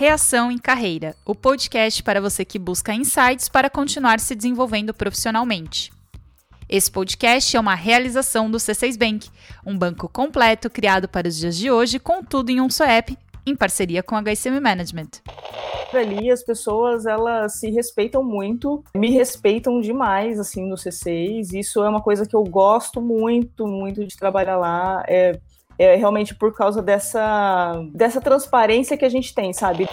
Reação em Carreira, o podcast para você que busca insights para continuar se desenvolvendo profissionalmente. Esse podcast é uma realização do C6 Bank, um banco completo criado para os dias de hoje com tudo em um só app, em parceria com a HCM Management. Ali as pessoas elas se respeitam muito, me respeitam demais assim no C6. Isso é uma coisa que eu gosto muito, muito de trabalhar lá. É é realmente por causa dessa, dessa transparência que a gente tem, sabe?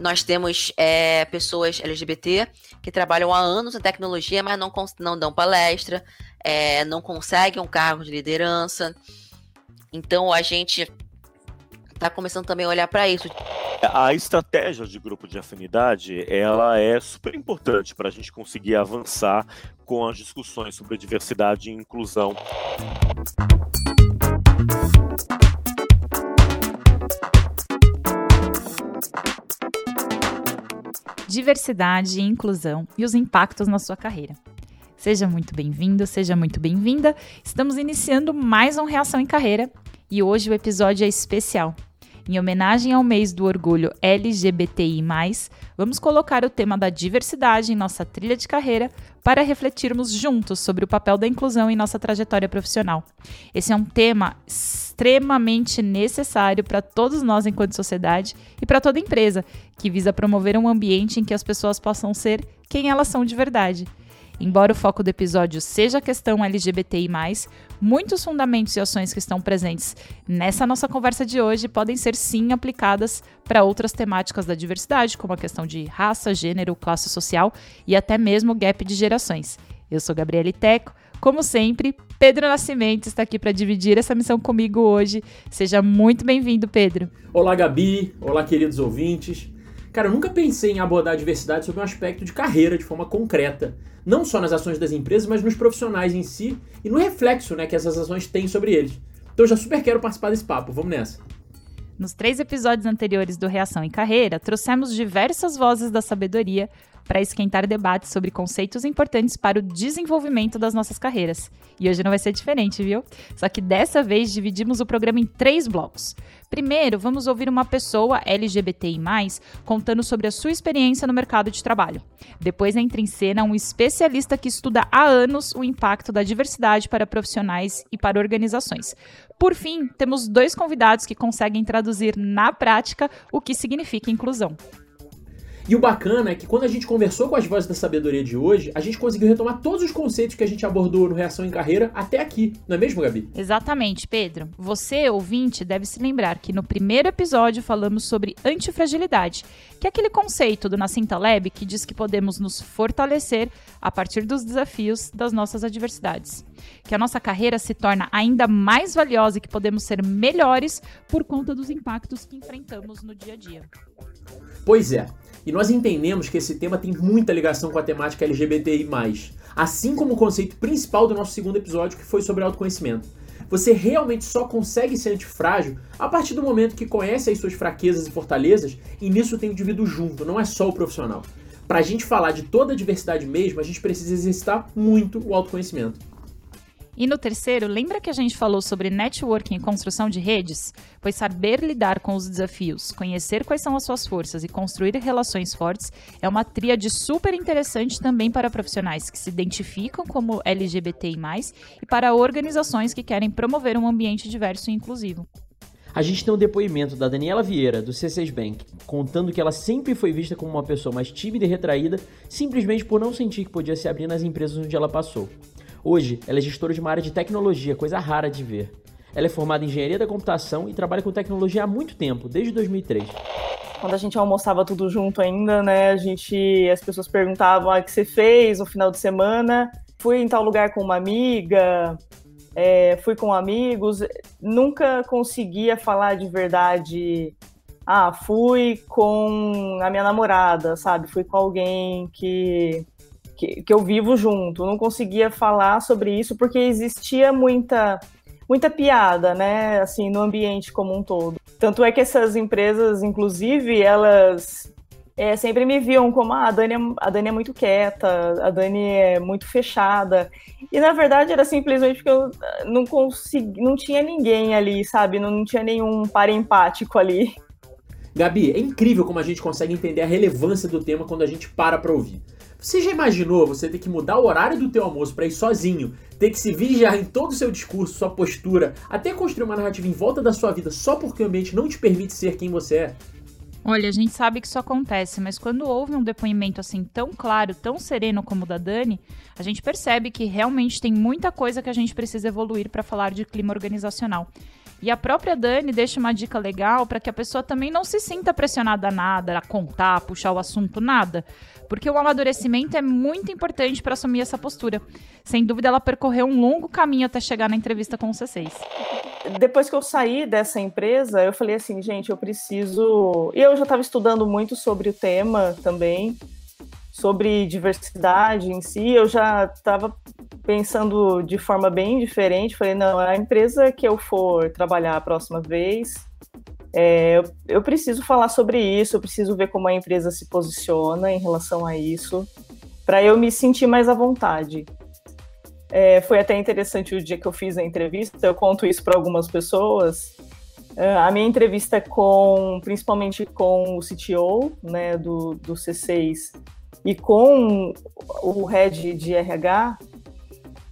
Nós temos é, pessoas LGBT que trabalham há anos na tecnologia, mas não, não dão palestra, é, não conseguem um cargo de liderança. Então a gente está começando também a olhar para isso. A estratégia de grupo de afinidade ela é super importante para a gente conseguir avançar com as discussões sobre diversidade e inclusão. Diversidade e inclusão e os impactos na sua carreira. Seja muito bem-vindo, seja muito bem-vinda. Estamos iniciando mais um Reação em Carreira e hoje o episódio é especial. Em homenagem ao mês do orgulho LGBTI, vamos colocar o tema da diversidade em nossa trilha de carreira para refletirmos juntos sobre o papel da inclusão em nossa trajetória profissional. Esse é um tema extremamente necessário para todos nós enquanto sociedade e para toda empresa, que visa promover um ambiente em que as pessoas possam ser quem elas são de verdade. Embora o foco do episódio seja a questão LGBTI, muitos fundamentos e ações que estão presentes nessa nossa conversa de hoje podem ser sim aplicadas para outras temáticas da diversidade, como a questão de raça, gênero, classe social e até mesmo gap de gerações. Eu sou Gabriele Teco. Como sempre, Pedro Nascimento está aqui para dividir essa missão comigo hoje. Seja muito bem-vindo, Pedro. Olá, Gabi. Olá, queridos ouvintes. Cara, eu nunca pensei em abordar a diversidade sob um aspecto de carreira de forma concreta. Não só nas ações das empresas, mas nos profissionais em si e no reflexo né, que essas ações têm sobre eles. Então eu já super quero participar desse papo. Vamos nessa. Nos três episódios anteriores do Reação em Carreira, trouxemos diversas vozes da sabedoria para esquentar debates sobre conceitos importantes para o desenvolvimento das nossas carreiras. E hoje não vai ser diferente, viu? Só que dessa vez dividimos o programa em três blocos. Primeiro, vamos ouvir uma pessoa LGBTI, contando sobre a sua experiência no mercado de trabalho. Depois entra em cena um especialista que estuda há anos o impacto da diversidade para profissionais e para organizações. Por fim, temos dois convidados que conseguem traduzir na prática o que significa inclusão. E o bacana é que quando a gente conversou com as vozes da sabedoria de hoje, a gente conseguiu retomar todos os conceitos que a gente abordou no Reação em Carreira até aqui, não é mesmo, Gabi? Exatamente, Pedro. Você, ouvinte, deve se lembrar que no primeiro episódio falamos sobre antifragilidade, que é aquele conceito do Nassim Taleb que diz que podemos nos fortalecer a partir dos desafios das nossas adversidades. Que a nossa carreira se torna ainda mais valiosa e que podemos ser melhores por conta dos impactos que enfrentamos no dia a dia. Pois é. E nós entendemos que esse tema tem muita ligação com a temática LGBTI, assim como o conceito principal do nosso segundo episódio, que foi sobre autoconhecimento. Você realmente só consegue ser antifrágil a partir do momento que conhece as suas fraquezas e fortalezas, e nisso tem o indivíduo junto, não é só o profissional. Para a gente falar de toda a diversidade mesmo, a gente precisa exercitar muito o autoconhecimento. E no terceiro, lembra que a gente falou sobre networking e construção de redes? Pois saber lidar com os desafios, conhecer quais são as suas forças e construir relações fortes é uma tríade super interessante também para profissionais que se identificam como LGBTI, e para organizações que querem promover um ambiente diverso e inclusivo. A gente tem um depoimento da Daniela Vieira, do C6 Bank, contando que ela sempre foi vista como uma pessoa mais tímida e retraída, simplesmente por não sentir que podia se abrir nas empresas onde ela passou. Hoje, ela é gestora de uma área de tecnologia, coisa rara de ver. Ela é formada em engenharia da computação e trabalha com tecnologia há muito tempo, desde 2003. Quando a gente almoçava tudo junto ainda, né, a gente, as pessoas perguntavam ah, o que você fez no final de semana. Fui em tal lugar com uma amiga, é, fui com amigos. Nunca conseguia falar de verdade. Ah, fui com a minha namorada, sabe? Fui com alguém que que, que eu vivo junto. Não conseguia falar sobre isso porque existia muita muita piada, né, assim, no ambiente como um todo. Tanto é que essas empresas, inclusive, elas é, sempre me viam como ah, a Dani, é, a Dani é muito quieta, a Dani é muito fechada. E na verdade era simplesmente porque eu não consegui, não tinha ninguém ali, sabe? Não, não tinha nenhum par empático ali. Gabi, é incrível como a gente consegue entender a relevância do tema quando a gente para pra ouvir. Você já imaginou você ter que mudar o horário do teu almoço para ir sozinho, ter que se vigiar em todo o seu discurso, sua postura, até construir uma narrativa em volta da sua vida só porque o ambiente não te permite ser quem você é? Olha, a gente sabe que isso acontece, mas quando houve um depoimento assim tão claro, tão sereno como o da Dani, a gente percebe que realmente tem muita coisa que a gente precisa evoluir para falar de clima organizacional. E a própria Dani deixa uma dica legal para que a pessoa também não se sinta pressionada a nada, a contar, a puxar o assunto, nada. Porque o amadurecimento é muito importante para assumir essa postura. Sem dúvida, ela percorreu um longo caminho até chegar na entrevista com o C6. Depois que eu saí dessa empresa, eu falei assim, gente, eu preciso. E eu já estava estudando muito sobre o tema também, sobre diversidade em si. Eu já estava pensando de forma bem diferente. Falei, não, a empresa que eu for trabalhar a próxima vez, é, eu, preciso falar sobre isso, eu preciso ver como a empresa se posiciona em relação a isso, para eu me sentir mais à vontade. É, foi até interessante o dia que eu fiz a entrevista, eu conto isso para algumas pessoas. É, a minha entrevista com, principalmente com o CTO, né, do, do C6 e com o head de RH,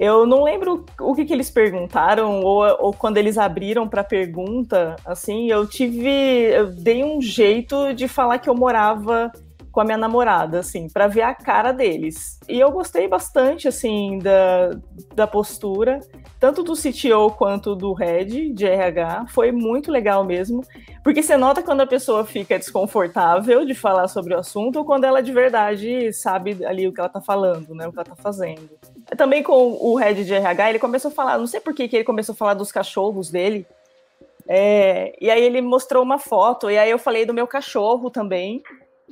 eu não lembro o que, que eles perguntaram ou, ou quando eles abriram para pergunta, assim, eu tive, eu dei um jeito de falar que eu morava com a minha namorada, assim, para ver a cara deles. E eu gostei bastante, assim, da, da postura, tanto do CTO quanto do head de RH. Foi muito legal mesmo, porque você nota quando a pessoa fica desconfortável de falar sobre o assunto ou quando ela de verdade sabe ali o que ela tá falando, né, o que ela tá fazendo. Também com o head de RH, ele começou a falar, não sei por que, que ele começou a falar dos cachorros dele. É, e aí ele mostrou uma foto, e aí eu falei do meu cachorro também.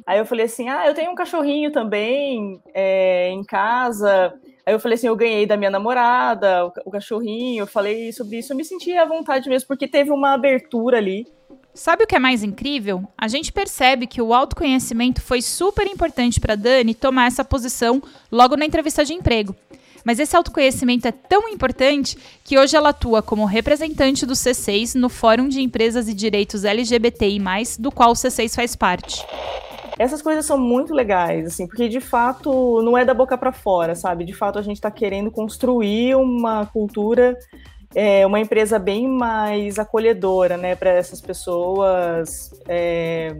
Aí eu falei assim: ah, eu tenho um cachorrinho também é, em casa. Aí eu falei assim: eu ganhei da minha namorada o, o cachorrinho. Eu falei sobre isso, eu me senti à vontade mesmo, porque teve uma abertura ali. Sabe o que é mais incrível? A gente percebe que o autoconhecimento foi super importante para Dani tomar essa posição logo na entrevista de emprego. Mas esse autoconhecimento é tão importante que hoje ela atua como representante do C6 no Fórum de Empresas e Direitos LGBTI, do qual o C6 faz parte. Essas coisas são muito legais, assim, porque de fato não é da boca para fora, sabe? De fato a gente está querendo construir uma cultura, é, uma empresa bem mais acolhedora, né, para essas pessoas é,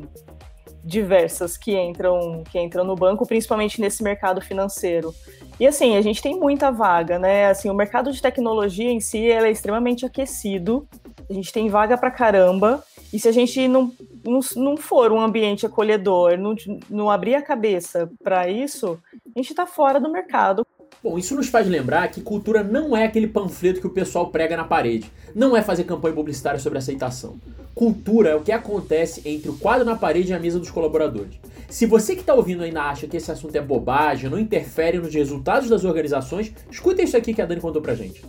diversas que entram, que entram no banco, principalmente nesse mercado financeiro. E assim, a gente tem muita vaga, né? Assim, o mercado de tecnologia em si é extremamente aquecido. A gente tem vaga para caramba. E se a gente não, não, for um ambiente acolhedor, não, não abrir a cabeça para isso, a gente está fora do mercado. Bom, isso nos faz lembrar que cultura não é aquele panfleto que o pessoal prega na parede. Não é fazer campanha publicitária sobre aceitação. Cultura é o que acontece entre o quadro na parede e a mesa dos colaboradores. Se você que está ouvindo ainda acha que esse assunto é bobagem, não interfere nos resultados das organizações, escuta isso aqui que a Dani contou pra gente.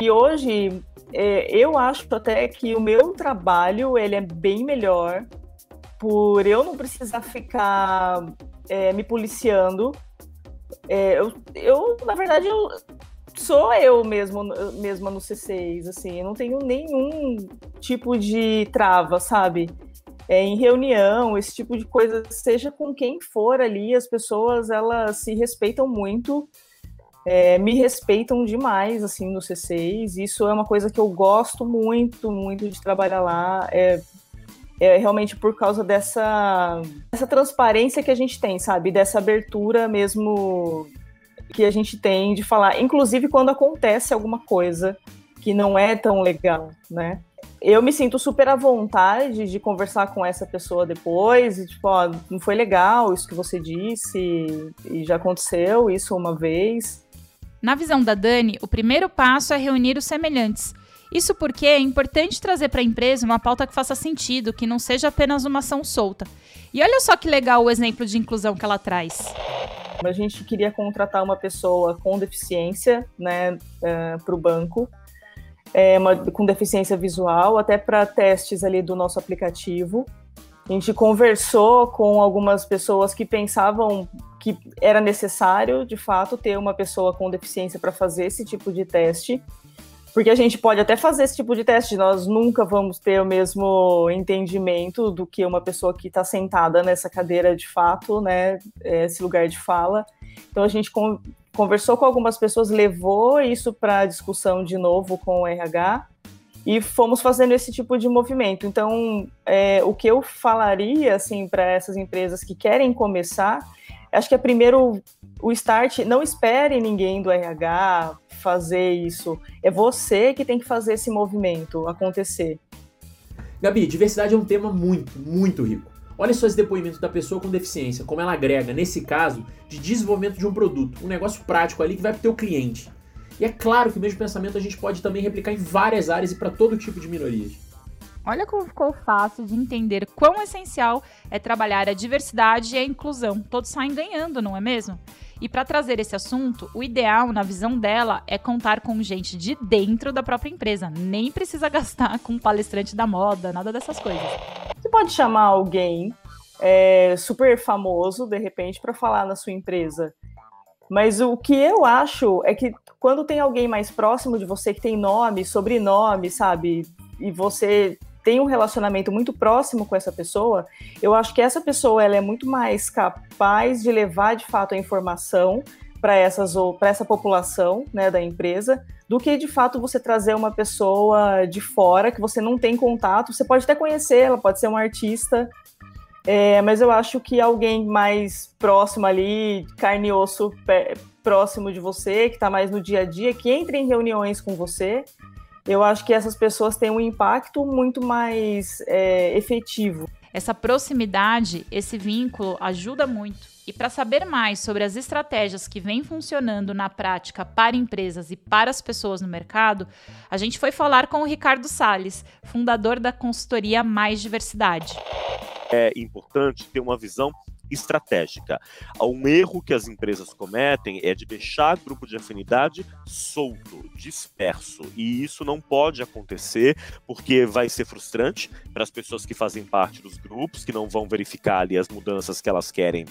E hoje, é, eu acho até que o meu trabalho ele é bem melhor por eu não precisar ficar é, me policiando. É, eu, eu, na verdade, eu, sou eu mesmo, mesma no C6, assim, eu não tenho nenhum tipo de trava, sabe? é, em reunião, esse tipo de coisa, seja com quem for ali, as pessoas elas se respeitam muito, é, me respeitam demais assim no C6. Isso é uma coisa que eu gosto muito, muito de trabalhar lá. É, é realmente por causa dessa, dessa transparência que a gente tem, sabe? Dessa abertura mesmo que a gente tem de falar, inclusive quando acontece alguma coisa que não é tão legal, né? eu me sinto super à vontade de conversar com essa pessoa depois, e, tipo, ó, não foi legal isso que você disse, e já aconteceu isso uma vez. Na visão da Dani, o primeiro passo é reunir os semelhantes. Isso porque é importante trazer para a empresa uma pauta que faça sentido, que não seja apenas uma ação solta. E olha só que legal o exemplo de inclusão que ela traz. A gente queria contratar uma pessoa com deficiência né, uh, eh, para o banco é, uma, com deficiência visual, até para testes ali do nosso aplicativo. A gente conversou com algumas pessoas que pensavam que era necessário, de fato, ter uma pessoa com deficiência para fazer esse tipo de teste. Porque a gente pode até fazer esse tipo de teste, nós nunca vamos ter o mesmo entendimento do que uma pessoa que está sentada nessa cadeira de fato, né? Esse lugar de fala. Então a gente conversou com algumas pessoas, levou isso para discussão de novo com o RH e fomos fazendo esse tipo de movimento. Então, é, o que eu falaria assim para essas empresas que querem começar, acho que é primeiro o start, não espere ninguém do RH fazer isso. É você que tem que fazer esse movimento acontecer. Gabi, diversidade é um tema muito, muito rico. Olha só esse depoimento da pessoa com deficiência, como ela agrega, nesse caso, de desenvolvimento de um produto, um negócio prático ali que vai para o teu cliente. E é claro que o mesmo pensamento a gente pode também replicar em várias áreas e para todo tipo de minorias. Olha como ficou fácil de entender quão essencial é trabalhar a diversidade e a inclusão. Todos saem ganhando, não é mesmo? E para trazer esse assunto, o ideal, na visão dela, é contar com gente de dentro da própria empresa. Nem precisa gastar com palestrante da moda, nada dessas coisas. Você pode chamar alguém é, super famoso, de repente, para falar na sua empresa. Mas o que eu acho é que quando tem alguém mais próximo de você que tem nome, sobrenome, sabe? E você tem um relacionamento muito próximo com essa pessoa, eu acho que essa pessoa ela é muito mais capaz de levar de fato a informação para essas ou para essa população né, da empresa do que de fato você trazer uma pessoa de fora que você não tem contato. Você pode até conhecer, ela pode ser um artista, é, mas eu acho que alguém mais próximo ali, carne e osso próximo de você, que está mais no dia a dia, que entra em reuniões com você, eu acho que essas pessoas têm um impacto muito mais é, efetivo. Essa proximidade, esse vínculo ajuda muito. E para saber mais sobre as estratégias que vêm funcionando na prática para empresas e para as pessoas no mercado, a gente foi falar com o Ricardo Sales, fundador da consultoria Mais Diversidade. É importante ter uma visão estratégica. Um erro que as empresas cometem é de deixar grupo de afinidade solto, disperso. E isso não pode acontecer porque vai ser frustrante para as pessoas que fazem parte dos grupos, que não vão verificar ali as mudanças que elas querem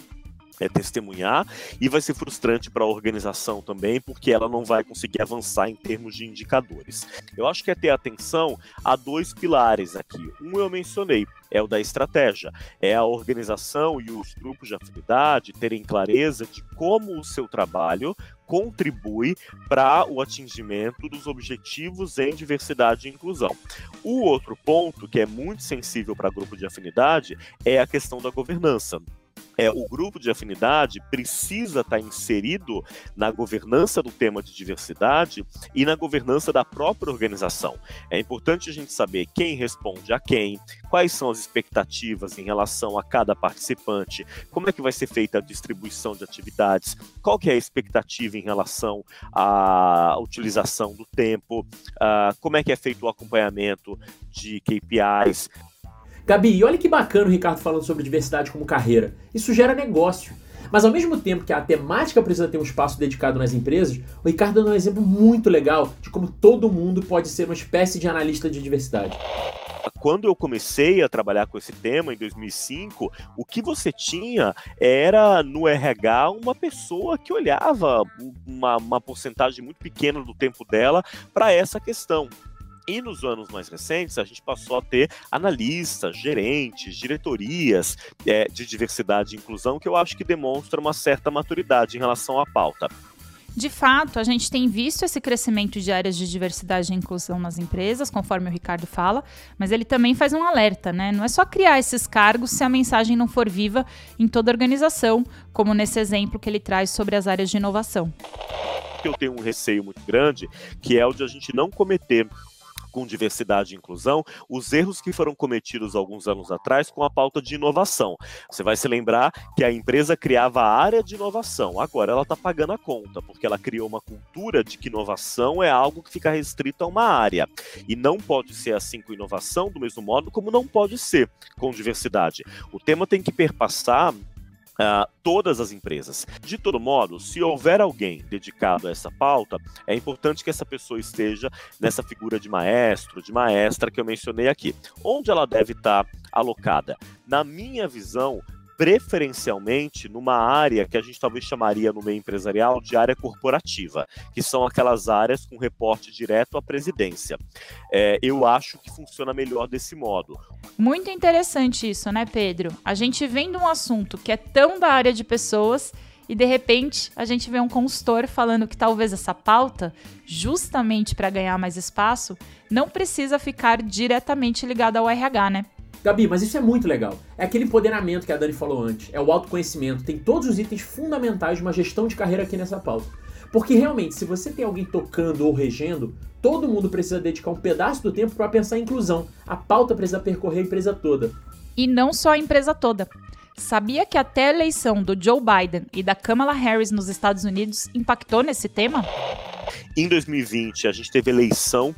é, testemunhar e vai ser frustrante para a organização também, porque ela não vai conseguir avançar em termos de indicadores. Eu acho que é ter atenção a dois pilares aqui. Um eu mencionei, é o da estratégia. É a organização e os grupos de afinidade terem clareza de como o seu trabalho contribui para o atingimento dos objetivos em diversidade e inclusão. O outro ponto, que é muito sensível para grupo de afinidade, é a questão da governança é, o grupo de afinidade precisa estar inserido na governança do tema de diversidade e na governança da própria organização. É importante a gente saber quem responde a quem, quais são as expectativas em relação a cada participante, como é que vai ser feita a distribuição de atividades, qual que é a expectativa em relação à utilização do tempo, uh, como é que é feito o acompanhamento de KPIs, Gabi, olha que bacana o Ricardo falando sobre diversidade como carreira. Isso gera negócio. Mas ao mesmo tempo que a temática precisa ter um espaço dedicado nas empresas, o Ricardo dá um exemplo muito legal de como todo mundo pode ser uma espécie de analista de diversidade. Quando eu comecei a trabalhar com esse tema em 2005, o que você tinha era no RH uma pessoa que olhava uma, uma porcentagem muito pequena do tempo dela para essa questão. E nos anos mais recentes, a gente passou a ter analistas, gerentes, diretorias é, de diversidade e inclusão, que eu acho que demonstra uma certa maturidade em relação à pauta. De fato, a gente tem visto esse crescimento de áreas de diversidade e inclusão nas empresas, conforme o Ricardo fala, mas ele também faz um alerta, né? Não é só criar esses cargos se a mensagem não for viva em toda a organização, como nesse exemplo que ele traz sobre as áreas de inovação. Eu tenho um receio muito grande, que é o de a gente não cometer com diversidade e inclusão, os erros que foram cometidos alguns anos atrás com a pauta de inovação. Você vai se lembrar que a empresa criava a área de inovação, agora ela está pagando a conta, porque ela criou uma cultura de que inovação é algo que fica restrito a uma área. E não pode ser assim com inovação, do mesmo modo como não pode ser com diversidade. O tema tem que perpassar Uh, todas as empresas. De todo modo, se houver alguém dedicado a essa pauta, é importante que essa pessoa esteja nessa figura de maestro, de maestra que eu mencionei aqui. Onde ela deve estar alocada? Na minha visão, preferencialmente numa área que a gente talvez chamaria no meio empresarial de área corporativa, que são aquelas áreas com reporte direto à presidência. É, eu acho que funciona melhor desse modo. Muito interessante isso, né, Pedro? A gente vendo um assunto que é tão da área de pessoas e de repente a gente vê um consultor falando que talvez essa pauta, justamente para ganhar mais espaço, não precisa ficar diretamente ligada ao RH, né? Gabi, mas isso é muito legal. É aquele empoderamento que a Dani falou antes, é o autoconhecimento, tem todos os itens fundamentais de uma gestão de carreira aqui nessa pauta. Porque realmente, se você tem alguém tocando ou regendo, todo mundo precisa dedicar um pedaço do tempo para pensar em inclusão. A pauta precisa percorrer a empresa toda. E não só a empresa toda. Sabia que até a eleição do Joe Biden e da Kamala Harris nos Estados Unidos impactou nesse tema? Em 2020, a gente teve eleição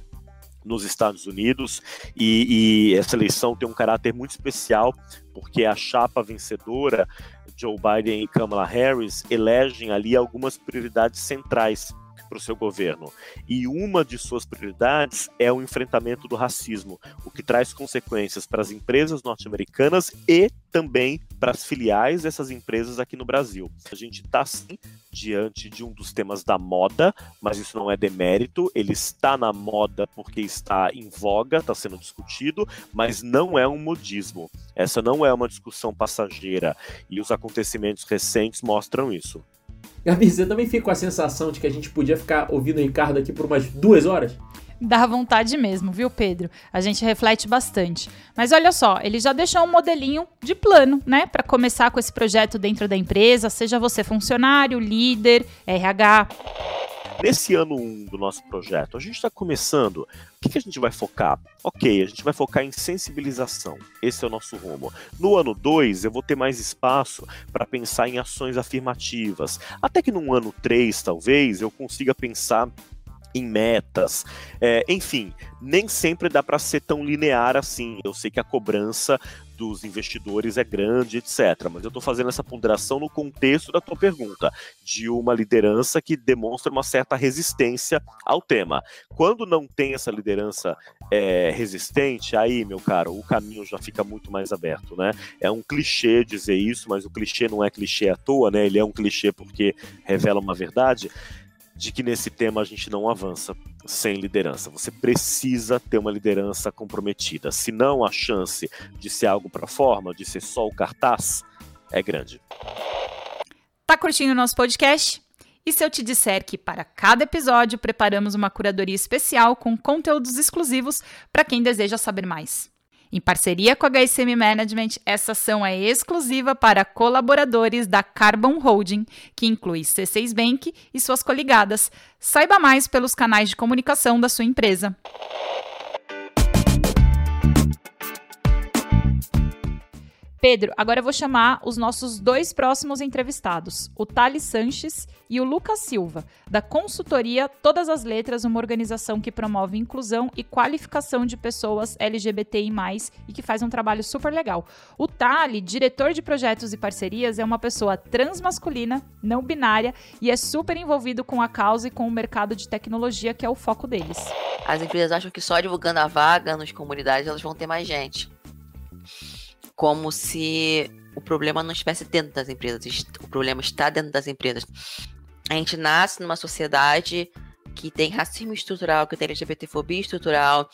nos Estados Unidos e, e, essa eleição tem um caráter muito especial porque a chapa vencedora Joe Biden e Kamala Harris elegem ali algumas prioridades centrais para o seu governo. E uma de suas prioridades é o enfrentamento do racismo, o que traz consequências para as empresas norte-americanas e também para as filiais dessas empresas aqui no Brasil. A gente está sim diante de um dos temas da moda, mas isso não é demérito, ele está na moda porque está em voga, está sendo discutido, mas não é um modismo. Essa não é uma discussão passageira e os acontecimentos recentes mostram isso. Gabi, você também fica com a sensação de que a gente podia ficar ouvindo o Ricardo aqui por umas duas horas? Dá vontade mesmo, viu, Pedro? A gente reflete bastante. Mas olha só, ele já deixou um modelinho de plano, né, para começar com esse projeto dentro da empresa, seja você funcionário, líder, RH. Nesse ano 1 um do nosso projeto, a gente está começando. O que, a gente vai focar? Ok, a gente vai focar em sensibilização. Esse é o nosso rumo. No ano 2, eu vou ter mais espaço para pensar em ações afirmativas. Até que no ano 3, talvez, eu consiga pensar em metas. É, enfim, nem sempre dá para ser tão linear assim. Eu sei que a cobrança dos investidores é grande, etc. Mas eu estou fazendo essa ponderação no contexto da tua pergunta, de uma liderança que demonstra uma certa resistência ao tema. Quando não tem essa liderança é, resistente, aí, meu caro, o caminho já fica muito mais aberto, né? É um clichê dizer isso, mas o clichê não é clichê à toa, né? Ele é um clichê porque revela uma verdade de que nesse tema a gente não avança sem liderança. Você precisa ter uma liderança comprometida, senão a chance de ser algo para forma, de ser só o cartaz, é grande. Tá curtindo o nosso podcast? E se eu te disser que para cada episódio preparamos uma curadoria especial com conteúdos exclusivos para quem deseja saber mais? Em parceria com a HSM Management, essa ação é exclusiva para colaboradores da Carbon Holding, que inclui C6 Bank e suas coligadas. Saiba mais pelos canais de comunicação da sua empresa. Pedro, agora eu vou chamar os nossos dois próximos entrevistados, o Thales Sanches e o Lucas Silva, da consultoria Todas as Letras, uma organização que promove inclusão e qualificação de pessoas LGBTI+, e que faz um trabalho super legal. O Thales, diretor de projetos e parcerias, é uma pessoa transmasculina, não binária, e é super envolvido com a causa e com o mercado de tecnologia, que é o foco deles. As empresas acham que só divulgando a vaga nas comunidades elas vão ter mais gente como se o problema não estivesse dentro das empresas, o problema está dentro das empresas. A gente nasce numa sociedade que tem racismo estrutural, que tem LGBTfobia estrutural,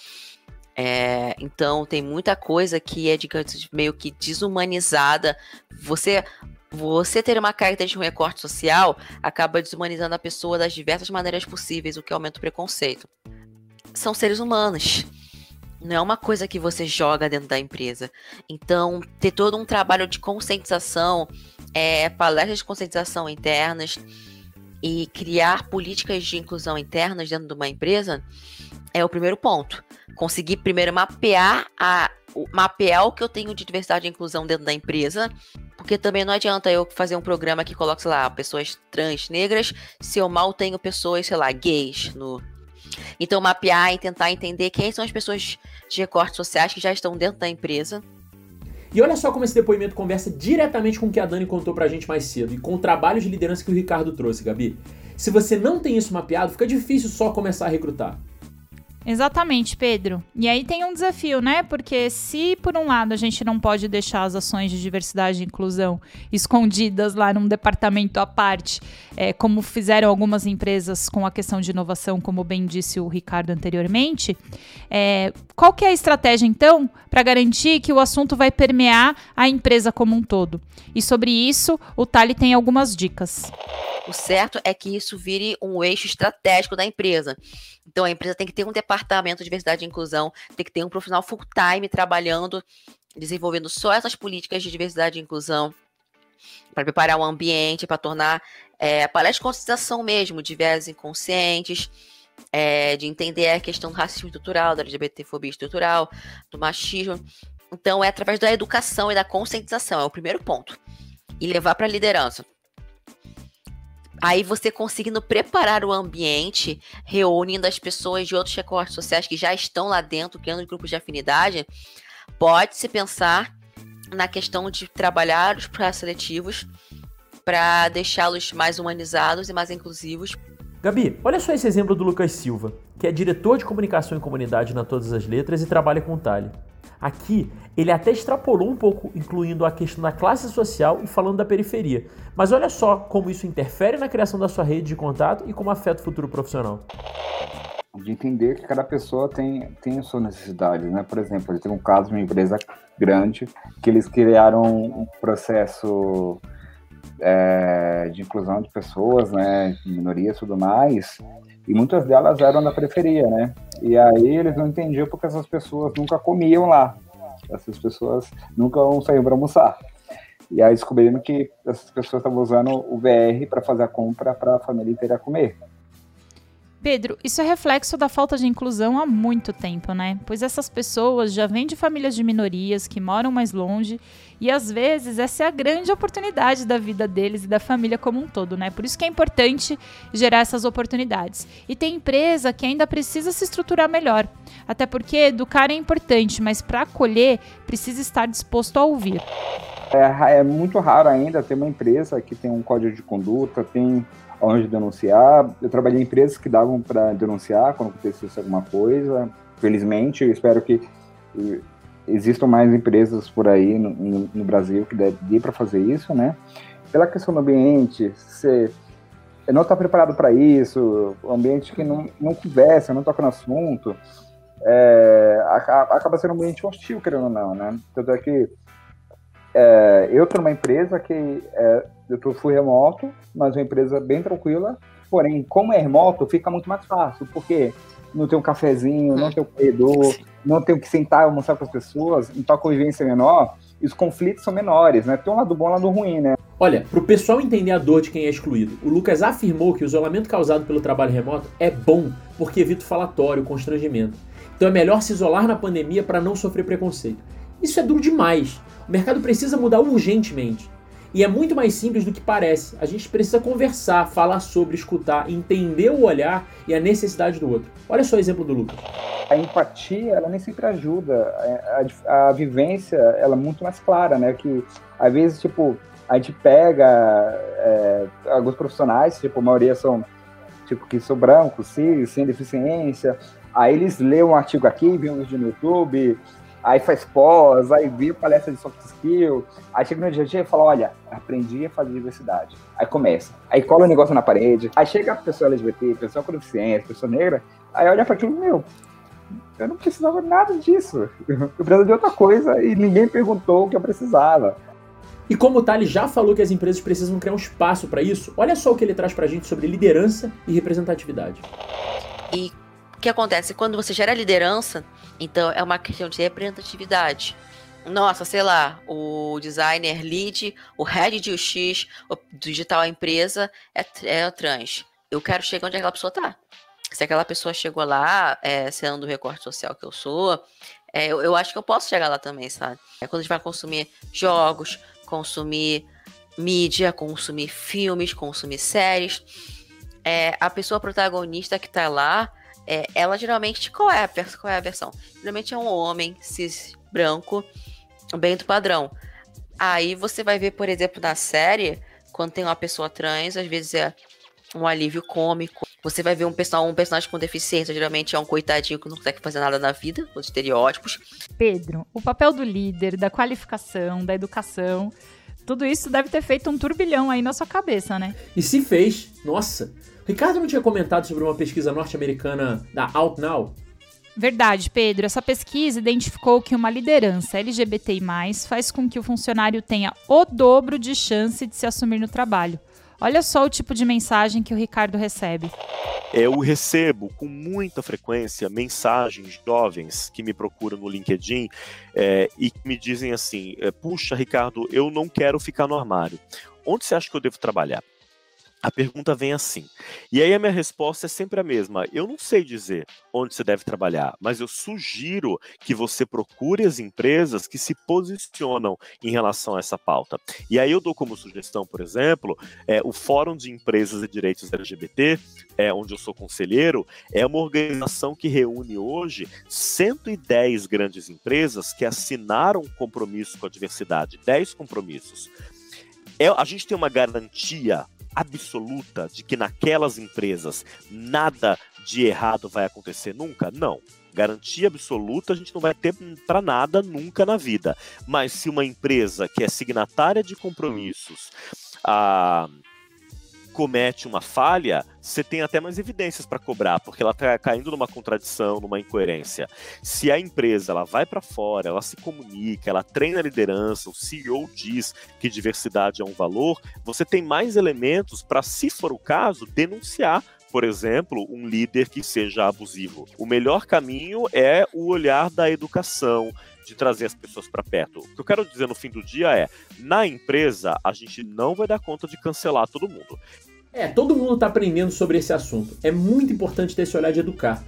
é, então tem muita coisa que é digamos, meio que desumanizada. Você você ter uma carta de um recorte social acaba desumanizando a pessoa das diversas maneiras possíveis, o que aumenta o preconceito. São seres humanos. Não é uma coisa que você joga dentro da empresa. Então, ter todo um trabalho de conscientização, é, palestras de conscientização internas e criar políticas de inclusão internas dentro de uma empresa é o primeiro ponto. Conseguir primeiro mapear a mapear o que eu tenho de diversidade e inclusão dentro da empresa, porque também não adianta eu fazer um programa que coloque, sei lá, pessoas trans, negras, se eu mal tenho pessoas, sei lá, gays no, então, mapear e tentar entender quem são as pessoas de recortes sociais que já estão dentro da empresa. E olha só como esse depoimento conversa diretamente com o que a Dani contou pra gente mais cedo e com o trabalho de liderança que o Ricardo trouxe, Gabi. Se você não tem isso mapeado, fica difícil só começar a recrutar. Exatamente, Pedro. E aí tem um desafio, né? Porque se, por um lado, a gente não pode deixar as ações de diversidade e inclusão escondidas lá num departamento à parte, é, como fizeram algumas empresas com a questão de inovação, como bem disse o Ricardo anteriormente, é, qual que é a estratégia, então, para garantir que o assunto vai permear a empresa como um todo? E sobre isso, o Tali tem algumas dicas. O certo é que isso vire um eixo estratégico da empresa. Então a empresa tem que ter um departamento de diversidade e inclusão, tem que ter um profissional full time trabalhando, desenvolvendo só essas políticas de diversidade e inclusão para preparar o ambiente, para tornar é, palestra de conscientização mesmo, de viés inconscientes, é, de entender a questão do racismo estrutural, da LGBTfobia estrutural, do machismo. Então é através da educação e da conscientização, é o primeiro ponto. E levar para a liderança. Aí você conseguindo preparar o ambiente, reunindo as pessoas de outros recortes sociais que já estão lá dentro, criando grupos de afinidade, pode-se pensar na questão de trabalhar os processos seletivos para deixá-los mais humanizados e mais inclusivos. Gabi, olha só esse exemplo do Lucas Silva, que é diretor de comunicação e comunidade na Todas as Letras e trabalha com o Tali. Aqui, ele até extrapolou um pouco, incluindo a questão da classe social e falando da periferia. Mas olha só como isso interfere na criação da sua rede de contato e como afeta o futuro profissional. De entender que cada pessoa tem, tem a sua necessidade, né? Por exemplo, tem um caso de uma empresa grande que eles criaram um processo é, de inclusão de pessoas, né, de minorias e tudo mais, e muitas delas eram da periferia, né? E aí eles não entendiam porque essas pessoas nunca comiam lá. Essas pessoas nunca saíam para almoçar. E aí descobriram que essas pessoas estavam usando o VR para fazer a compra para a família inteira comer. Pedro, isso é reflexo da falta de inclusão há muito tempo, né? Pois essas pessoas já vêm de famílias de minorias que moram mais longe e às vezes essa é a grande oportunidade da vida deles e da família como um todo, né? Por isso que é importante gerar essas oportunidades. E tem empresa que ainda precisa se estruturar melhor, até porque educar é importante, mas para acolher precisa estar disposto a ouvir. É, é muito raro ainda ter uma empresa que tem um código de conduta, tem onde denunciar. Eu trabalhei em empresas que davam para denunciar quando acontecesse alguma coisa. Felizmente, eu espero que eh, existam mais empresas por aí no, no, no Brasil que dê para fazer isso, né? Pela questão do ambiente, você não está preparado para isso, o ambiente que não, não conversa, não toca no assunto, é, acaba sendo um ambiente hostil, querendo ou não, né? Tanto é que é, eu estou numa empresa que é, eu fui remoto, mas uma empresa bem tranquila. Porém, como é remoto, fica muito mais fácil, porque não tem um cafezinho, não tem um corredor, não tem que sentar e almoçar com as pessoas, então a convivência é menor e os conflitos são menores, né? Tem um lado bom e um lado ruim, né? Olha, para o pessoal entender a dor de quem é excluído, o Lucas afirmou que o isolamento causado pelo trabalho remoto é bom porque evita o falatório, o constrangimento. Então é melhor se isolar na pandemia para não sofrer preconceito. Isso é duro demais. O mercado precisa mudar urgentemente. E é muito mais simples do que parece. A gente precisa conversar, falar sobre, escutar, entender o olhar e a necessidade do outro. Olha só o exemplo do Lucas. A empatia, ela nem sempre ajuda. É, a, a, vivência, ela é muito mais clara, né? Que às vezes, tipo, a gente pega é, alguns profissionais, tipo, a maioria são, tipo, que são brancos, cis, sem deficiência. Aí eles lêem um artigo aqui, vêem um vídeo no YouTube, aí faz pós, aí vê palestra de soft skill, aí chega no dia a dia e fala, olha, aprendi a fazer diversidade. Aí começa, aí cola o um negócio na parede, aí chega a pessoa LGBT, pessoa com deficiência, pessoa negra, aí olha para aquilo, meu, eu não precisava nada disso. Eu precisava de outra coisa e ninguém perguntou o que eu precisava. E como o Thali já falou que as empresas precisam criar um espaço para isso, olha só o que ele traz para a gente sobre liderança e representatividade. E o que acontece? Quando você gera liderança, então é uma questão de representatividade. Nossa, sei lá, o designer lead, o head de UX, o digital empresa é, é trans. Eu quero chegar onde aquela pessoa tá. Se aquela pessoa chegou lá, é, sendo do recorte social que eu sou, é, eu, eu, acho que eu posso chegar lá também, sabe? É quando a gente vai consumir jogos, consumir mídia, consumir filmes, consumir séries. É, a pessoa protagonista que tá lá, é, ela geralmente, qual é, a, qual é a versão? Geralmente é um homem cis branco, bem do padrão. Aí você vai ver, por exemplo, na série, quando tem uma pessoa trans, às vezes é um alívio cômico. Você vai ver um, person um personagem com deficiência, geralmente é um coitadinho que não consegue fazer nada na vida, os estereótipos. Pedro, o papel do líder, da qualificação, da educação, tudo isso deve ter feito um turbilhão aí na sua cabeça, né? E se fez, nossa. Ricardo não tinha comentado sobre uma pesquisa norte-americana da OutNow? Verdade, Pedro. Essa pesquisa identificou que uma liderança LGBTI+, faz com que o funcionário tenha o dobro de chance de se assumir no trabalho. Olha só o tipo de mensagem que o Ricardo recebe. Eu recebo com muita frequência mensagens jovens que me procuram no LinkedIn é, e me dizem assim: é, Puxa, Ricardo, eu não quero ficar no armário. Onde você acha que eu devo trabalhar? A pergunta vem assim. E aí a minha resposta é sempre a mesma. Eu não sei dizer onde você deve trabalhar, mas eu sugiro que você procure as empresas que se posicionam em relação a essa pauta. E aí eu dou como sugestão, por exemplo, é, o Fórum de Empresas e Direitos LGBT, é, onde eu sou conselheiro, é uma organização que reúne hoje 110 grandes empresas que assinaram um compromisso com a diversidade, 10 compromissos. É, a gente tem uma garantia absoluta de que naquelas empresas nada de errado vai acontecer nunca? Não. Garantia absoluta a gente não vai ter para nada nunca na vida. Mas se uma empresa que é signatária de compromissos, a comete uma falha, você tem até mais evidências para cobrar, porque ela está caindo numa contradição, numa incoerência. Se a empresa ela vai para fora, ela se comunica, ela treina a liderança, o CEO diz que diversidade é um valor, você tem mais elementos para, se for o caso, denunciar por exemplo, um líder que seja abusivo. O melhor caminho é o olhar da educação, de trazer as pessoas para perto. O que eu quero dizer no fim do dia é: na empresa, a gente não vai dar conta de cancelar todo mundo. É, todo mundo está aprendendo sobre esse assunto. É muito importante ter esse olhar de educar.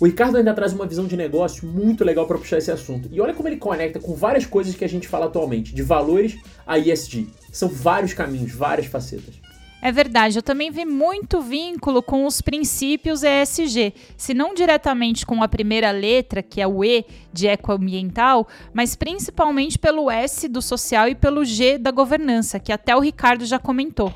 O Ricardo ainda traz uma visão de negócio muito legal para puxar esse assunto. E olha como ele conecta com várias coisas que a gente fala atualmente, de valores a ESG. São vários caminhos, várias facetas. É verdade, eu também vi muito vínculo com os princípios ESG, se não diretamente com a primeira letra, que é o E de ecoambiental, mas principalmente pelo S do social e pelo G da governança, que até o Ricardo já comentou.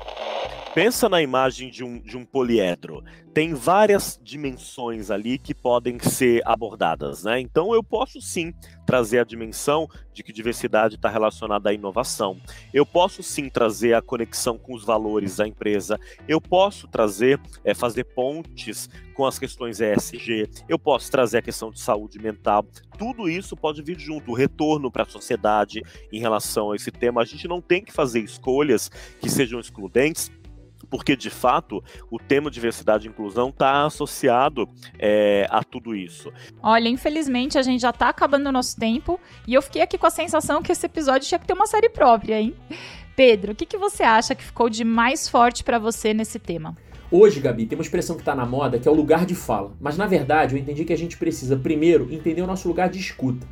Pensa na imagem de um, de um poliedro. Tem várias dimensões ali que podem ser abordadas, né? Então eu posso sim trazer a dimensão de que diversidade está relacionada à inovação. Eu posso sim trazer a conexão com os valores da empresa. Eu posso trazer, é, fazer pontes com as questões ESG. Eu posso trazer a questão de saúde mental. Tudo isso pode vir junto, o retorno para a sociedade em relação a esse tema. A gente não tem que fazer escolhas que sejam excludentes porque de fato o tema diversidade e inclusão está associado é, a tudo isso. Olha, infelizmente a gente já está acabando o nosso tempo e eu fiquei aqui com a sensação que esse episódio tinha que ter uma série própria, hein? Pedro, o que, que você acha que ficou de mais forte para você nesse tema? Hoje, Gabi, tem uma expressão que está na moda que é o lugar de fala. Mas na verdade, eu entendi que a gente precisa primeiro entender o nosso lugar de escuta.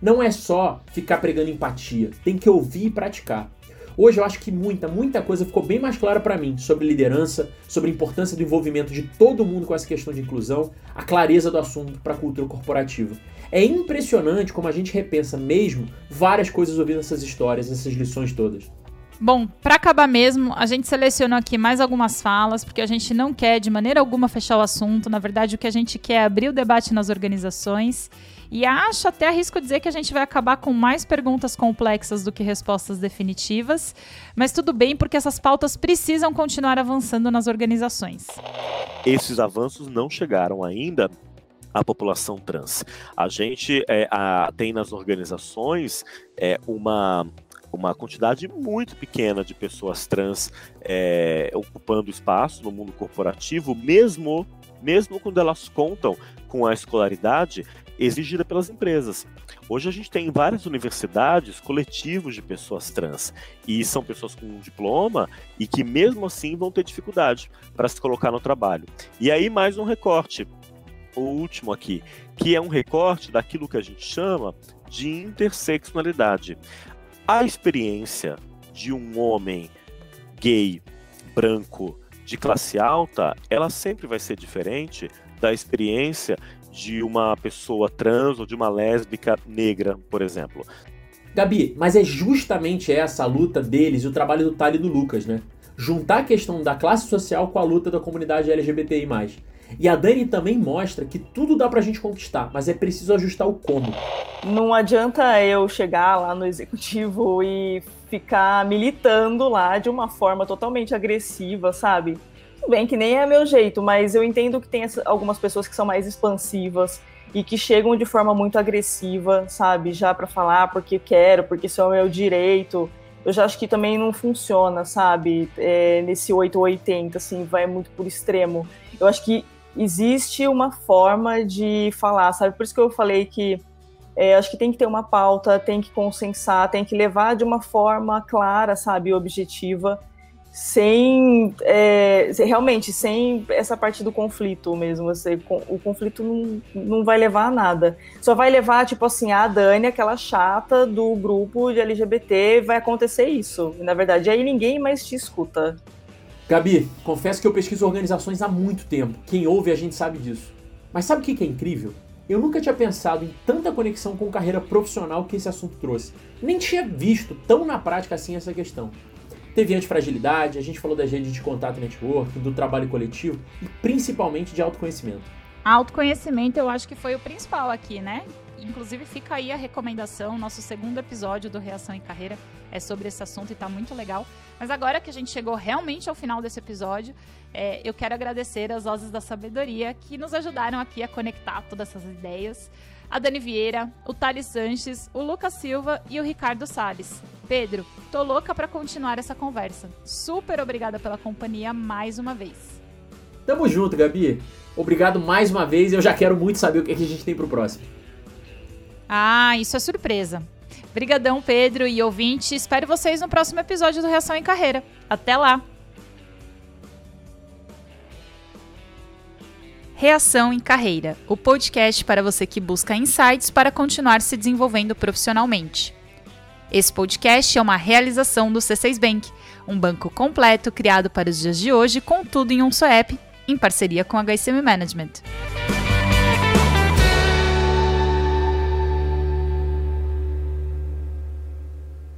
Não é só ficar pregando empatia, tem que ouvir e praticar. Hoje eu acho que muita, muita coisa ficou bem mais clara para mim sobre liderança, sobre a importância do envolvimento de todo mundo com essa questão de inclusão, a clareza do assunto para a cultura corporativa. É impressionante como a gente repensa mesmo várias coisas ouvindo essas histórias, essas lições todas. Bom, para acabar mesmo, a gente selecionou aqui mais algumas falas, porque a gente não quer de maneira alguma fechar o assunto. Na verdade, o que a gente quer é abrir o debate nas organizações e acho até arrisco dizer que a gente vai acabar com mais perguntas complexas do que respostas definitivas, mas tudo bem porque essas pautas precisam continuar avançando nas organizações. Esses avanços não chegaram ainda à população trans. A gente é, a, tem nas organizações é, uma uma quantidade muito pequena de pessoas trans é, ocupando espaço no mundo corporativo, mesmo mesmo quando elas contam com a escolaridade exigida pelas empresas. Hoje a gente tem em várias universidades coletivos de pessoas trans e são pessoas com um diploma e que mesmo assim vão ter dificuldade para se colocar no trabalho. E aí mais um recorte, o último aqui, que é um recorte daquilo que a gente chama de interseccionalidade. A experiência de um homem gay, branco, de classe alta, ela sempre vai ser diferente da experiência de uma pessoa trans ou de uma lésbica negra, por exemplo. Gabi, mas é justamente essa a luta deles e o trabalho do Tali e do Lucas, né? juntar a questão da classe social com a luta da comunidade LGBTI+. E a Dani também mostra que tudo dá pra gente conquistar, mas é preciso ajustar o como. Não adianta eu chegar lá no executivo e ficar militando lá de uma forma totalmente agressiva, sabe? Tudo bem que nem é meu jeito, mas eu entendo que tem algumas pessoas que são mais expansivas e que chegam de forma muito agressiva, sabe? Já para falar porque quero, porque isso é o meu direito. Eu já acho que também não funciona, sabe? É, nesse 880, assim, vai muito por extremo. Eu acho que existe uma forma de falar, sabe? Por isso que eu falei que é, acho que tem que ter uma pauta, tem que consensar, tem que levar de uma forma clara, sabe, objetiva, sem é, realmente sem essa parte do conflito mesmo. Você, o conflito não, não vai levar a nada. Só vai levar, tipo assim, a Dani, aquela chata do grupo de LGBT, vai acontecer isso. Na verdade, aí ninguém mais te escuta. Gabi, confesso que eu pesquiso organizações há muito tempo. Quem ouve a gente sabe disso. Mas sabe o que é incrível? Eu nunca tinha pensado em tanta conexão com carreira profissional que esse assunto trouxe. Nem tinha visto tão na prática assim essa questão. Teve antifragilidade, a gente falou das redes de contato network, do trabalho coletivo e principalmente de autoconhecimento. Autoconhecimento eu acho que foi o principal aqui, né? Inclusive fica aí a recomendação, nosso segundo episódio do Reação em Carreira é sobre esse assunto e tá muito legal. Mas agora que a gente chegou realmente ao final desse episódio, é, eu quero agradecer as vozes da sabedoria que nos ajudaram aqui a conectar todas essas ideias. A Dani Vieira, o Thales Sanches, o Lucas Silva e o Ricardo Salles. Pedro, tô louca para continuar essa conversa. Super obrigada pela companhia mais uma vez. Tamo junto, Gabi. Obrigado mais uma vez. Eu já quero muito saber o que a gente tem pro próximo. Ah, isso é surpresa. Brigadão, Pedro e ouvinte. Espero vocês no próximo episódio do Reação em Carreira. Até lá! Reação em Carreira, o podcast para você que busca insights para continuar se desenvolvendo profissionalmente. Esse podcast é uma realização do C6 Bank, um banco completo criado para os dias de hoje com tudo em um só app, em parceria com a HCM Management.